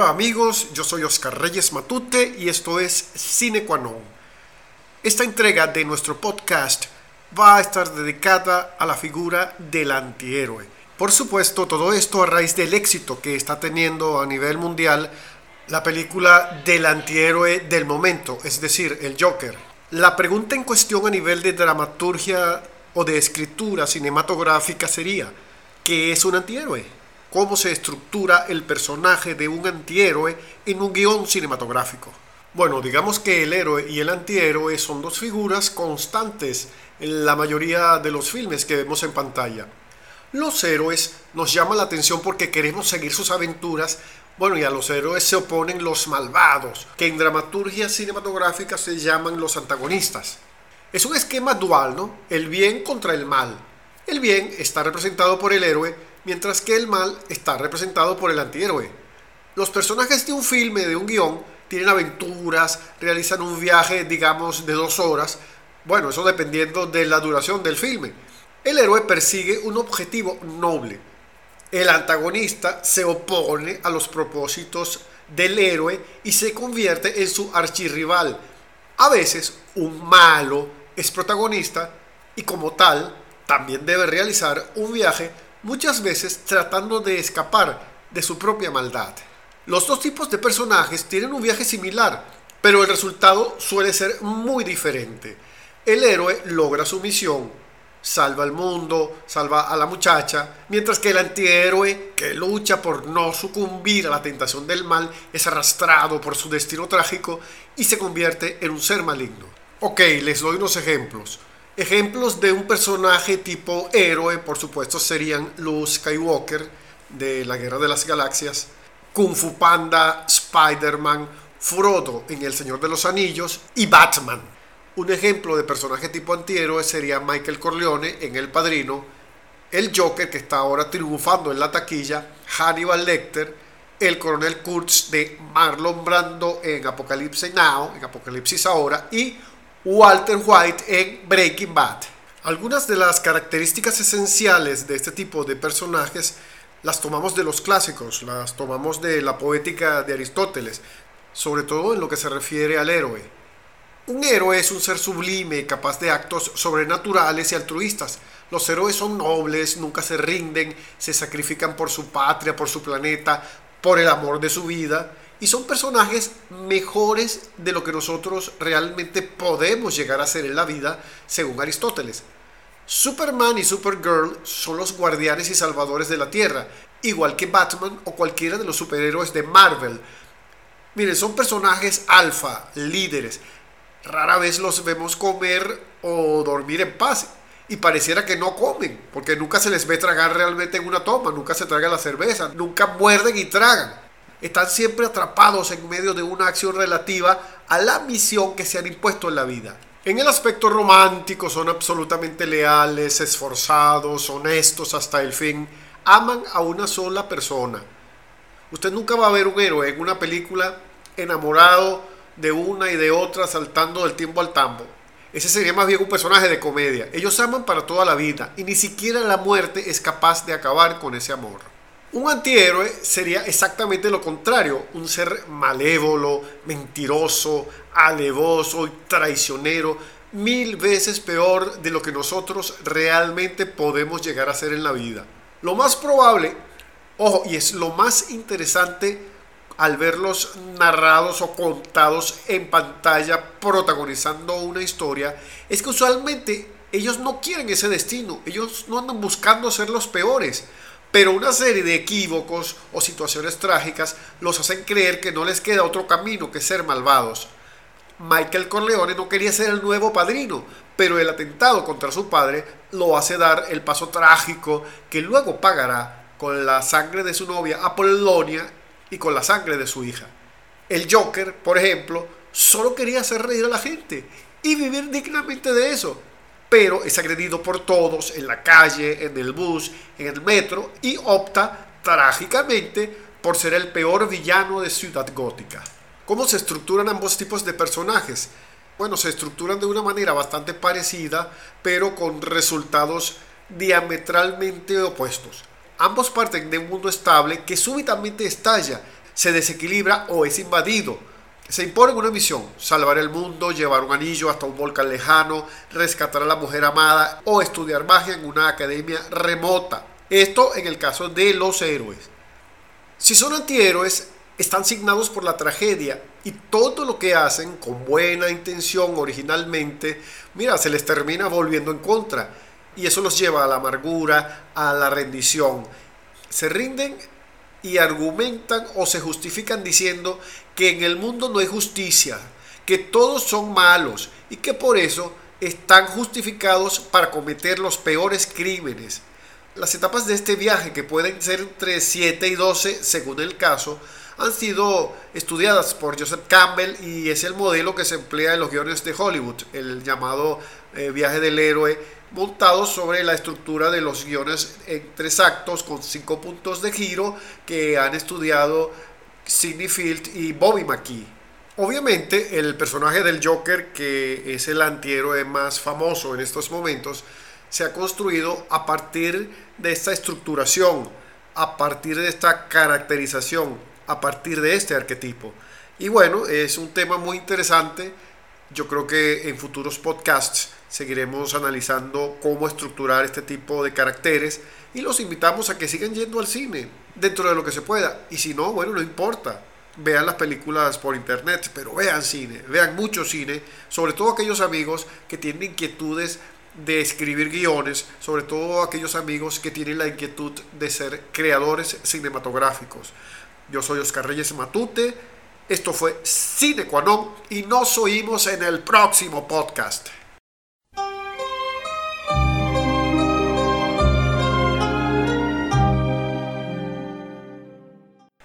Hola amigos, yo soy Oscar Reyes Matute y esto es Cine Qua Non. Esta entrega de nuestro podcast va a estar dedicada a la figura del antihéroe. Por supuesto, todo esto a raíz del éxito que está teniendo a nivel mundial la película del antihéroe del momento, es decir, el Joker. La pregunta en cuestión a nivel de dramaturgia o de escritura cinematográfica sería, ¿qué es un antihéroe? Cómo se estructura el personaje de un antihéroe en un guion cinematográfico. Bueno, digamos que el héroe y el antihéroe son dos figuras constantes en la mayoría de los filmes que vemos en pantalla. Los héroes nos llaman la atención porque queremos seguir sus aventuras. Bueno, y a los héroes se oponen los malvados, que en dramaturgia cinematográfica se llaman los antagonistas. Es un esquema dual, ¿no? El bien contra el mal. El bien está representado por el héroe mientras que el mal está representado por el antihéroe. Los personajes de un filme, de un guion, tienen aventuras, realizan un viaje, digamos, de dos horas, bueno, eso dependiendo de la duración del filme. El héroe persigue un objetivo noble. El antagonista se opone a los propósitos del héroe y se convierte en su archirrival. A veces un malo es protagonista y como tal también debe realizar un viaje muchas veces tratando de escapar de su propia maldad. Los dos tipos de personajes tienen un viaje similar, pero el resultado suele ser muy diferente. El héroe logra su misión, salva al mundo, salva a la muchacha, mientras que el antihéroe, que lucha por no sucumbir a la tentación del mal, es arrastrado por su destino trágico y se convierte en un ser maligno. Ok, les doy unos ejemplos. Ejemplos de un personaje tipo héroe, por supuesto, serían Luke Skywalker de la Guerra de las Galaxias, Kung Fu Panda, Spider-Man, Frodo en El Señor de los Anillos y Batman. Un ejemplo de personaje tipo antihéroe sería Michael Corleone en El Padrino, el Joker que está ahora triunfando en la taquilla, Hannibal Lecter, el coronel Kurtz de Marlon Brando en Apocalipsis Now, en Apocalipsis Ahora, y Walter White en Breaking Bad. Algunas de las características esenciales de este tipo de personajes las tomamos de los clásicos, las tomamos de la poética de Aristóteles, sobre todo en lo que se refiere al héroe. Un héroe es un ser sublime, capaz de actos sobrenaturales y altruistas. Los héroes son nobles, nunca se rinden, se sacrifican por su patria, por su planeta, por el amor de su vida y son personajes mejores de lo que nosotros realmente podemos llegar a ser en la vida, según Aristóteles. Superman y Supergirl son los guardianes y salvadores de la Tierra, igual que Batman o cualquiera de los superhéroes de Marvel. Miren, son personajes alfa, líderes. Rara vez los vemos comer o dormir en paz. Y pareciera que no comen, porque nunca se les ve tragar realmente en una toma, nunca se traga la cerveza, nunca muerden y tragan están siempre atrapados en medio de una acción relativa a la misión que se han impuesto en la vida. En el aspecto romántico son absolutamente leales, esforzados, honestos hasta el fin, aman a una sola persona. Usted nunca va a ver un héroe en una película enamorado de una y de otra saltando del tiempo al tambo. Ese sería más bien un personaje de comedia. Ellos aman para toda la vida y ni siquiera la muerte es capaz de acabar con ese amor. Un antihéroe sería exactamente lo contrario, un ser malévolo, mentiroso, alevoso y traicionero, mil veces peor de lo que nosotros realmente podemos llegar a ser en la vida. Lo más probable, ojo, y es lo más interesante al verlos narrados o contados en pantalla protagonizando una historia, es que usualmente ellos no quieren ese destino, ellos no andan buscando ser los peores pero una serie de equívocos o situaciones trágicas los hacen creer que no les queda otro camino que ser malvados. Michael Corleone no quería ser el nuevo padrino, pero el atentado contra su padre lo hace dar el paso trágico que luego pagará con la sangre de su novia Apollonia y con la sangre de su hija. El Joker, por ejemplo, solo quería hacer reír a la gente y vivir dignamente de eso, pero es agredido por todos en la calle, en el bus, en el metro y opta trágicamente por ser el peor villano de Ciudad Gótica. ¿Cómo se estructuran ambos tipos de personajes? Bueno, se estructuran de una manera bastante parecida, pero con resultados diametralmente opuestos. Ambos parten de un mundo estable que súbitamente estalla. se desequilibra o es invadido. Se impone una misión, salvar el mundo, llevar un anillo hasta un volcán lejano, rescatar a la mujer amada o estudiar magia en una academia remota. Esto en el caso de los héroes. Si son antihéroes, están signados por la tragedia y todo lo que hacen con buena intención originalmente, mira, se les termina volviendo en contra y eso los lleva a la amargura, a la rendición. Se rinden y argumentan o se justifican diciendo que en el mundo no hay justicia, que todos son malos y que por eso están justificados para cometer los peores crímenes. Las etapas de este viaje, que pueden ser entre 7 y 12 según el caso, han sido estudiadas por Joseph Campbell y es el modelo que se emplea en los guiones de Hollywood, el llamado eh, viaje del héroe, montado sobre la estructura de los guiones en tres actos con cinco puntos de giro que han estudiado Sidney Field y Bobby McKee. Obviamente el personaje del Joker, que es el antihéroe más famoso en estos momentos, se ha construido a partir de esta estructuración, a partir de esta caracterización, a partir de este arquetipo. Y bueno, es un tema muy interesante. Yo creo que en futuros podcasts seguiremos analizando cómo estructurar este tipo de caracteres y los invitamos a que sigan yendo al cine dentro de lo que se pueda. Y si no, bueno, no importa. Vean las películas por internet, pero vean cine, vean mucho cine, sobre todo aquellos amigos que tienen inquietudes de escribir guiones, sobre todo aquellos amigos que tienen la inquietud de ser creadores cinematográficos. Yo soy Oscar Reyes Matute. Esto fue Qua y nos oímos en el próximo podcast.